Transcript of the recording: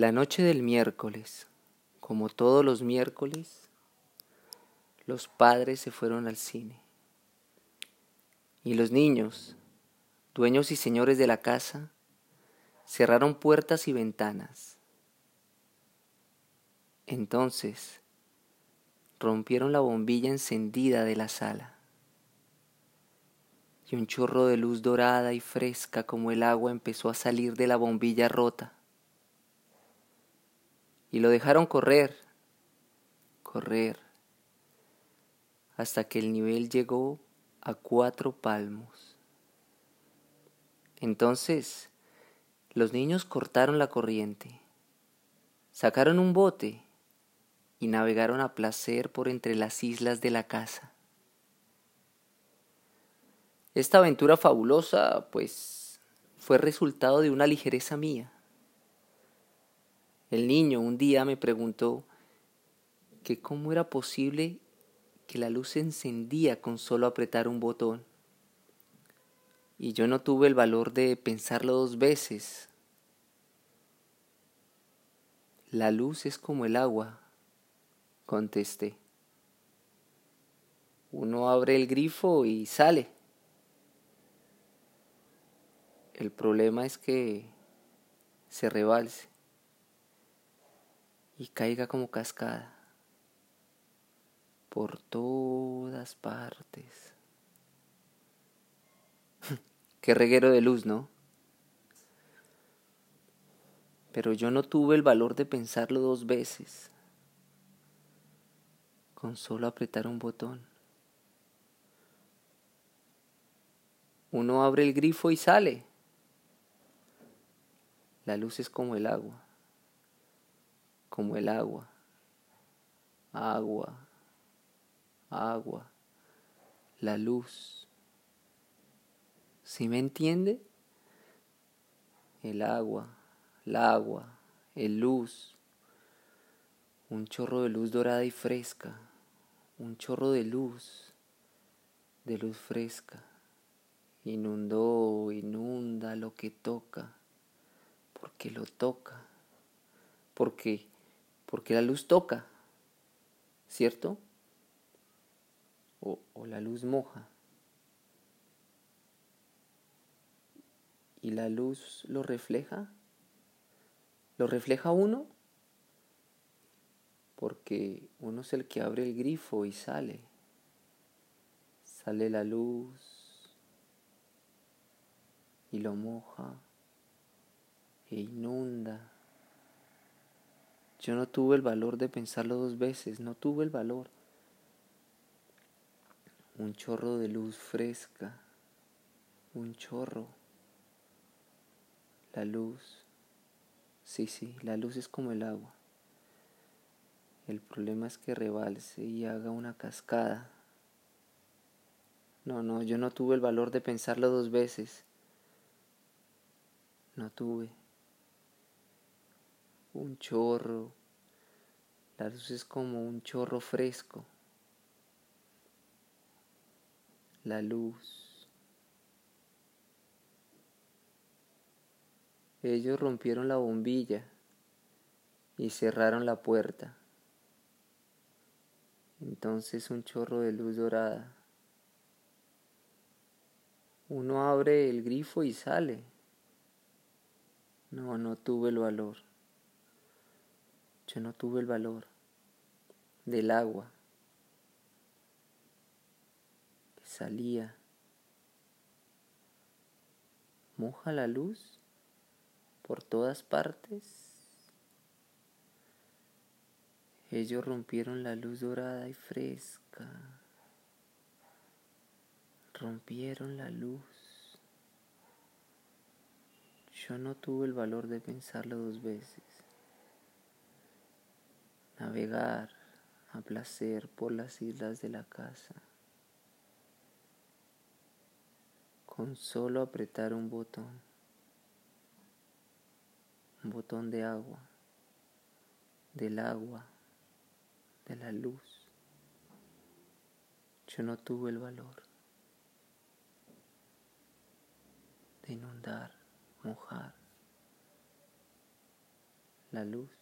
La noche del miércoles, como todos los miércoles, los padres se fueron al cine. Y los niños, dueños y señores de la casa, cerraron puertas y ventanas. Entonces rompieron la bombilla encendida de la sala. Y un chorro de luz dorada y fresca como el agua empezó a salir de la bombilla rota y lo dejaron correr, correr, hasta que el nivel llegó a cuatro palmos. Entonces los niños cortaron la corriente, sacaron un bote y navegaron a placer por entre las islas de la casa. Esta aventura fabulosa, pues, fue resultado de una ligereza mía. El niño un día me preguntó que cómo era posible que la luz se encendía con solo apretar un botón. Y yo no tuve el valor de pensarlo dos veces. La luz es como el agua, contesté. Uno abre el grifo y sale. El problema es que se rebalse y caiga como cascada por todas partes. Qué reguero de luz, ¿no? Pero yo no tuve el valor de pensarlo dos veces, con solo apretar un botón. Uno abre el grifo y sale. La luz es como el agua como el agua, agua, agua, la luz. ¿Sí me entiende? El agua, el agua, el luz, un chorro de luz dorada y fresca, un chorro de luz, de luz fresca, inundó, inunda lo que toca, porque lo toca, porque porque la luz toca, ¿cierto? O, la luz moja. ¿Y la luz lo refleja? ¿Lo refleja uno? Porque uno es el que abre el grifo y sale. Sale la luz y lo moja e inunda yo no tuve el valor de pensarlo dos veces, no tuve el valor. Un chorro de luz fresca, un chorro. La luz, sí, sí, la luz es como el agua. El problema es que rebalse y haga una cascada. No, no, yo no tuve el valor de pensarlo dos veces. No tuve un chorro. La luz es como un chorro fresco. La luz. Ellos rompieron la bombilla y cerraron la puerta. Entonces un chorro de luz dorada. Uno abre el grifo y sale. No, no tuve el valor. Yo no tuve el valor del agua que salía. Moja la luz por todas partes. Ellos rompieron la luz dorada y fresca. Rompieron la luz. Yo no tuve el valor de pensarlo dos veces navegar a placer por las islas de la casa, con solo apretar un botón, un botón de agua, del agua, de la luz. Yo no tuve el valor de inundar, mojar la luz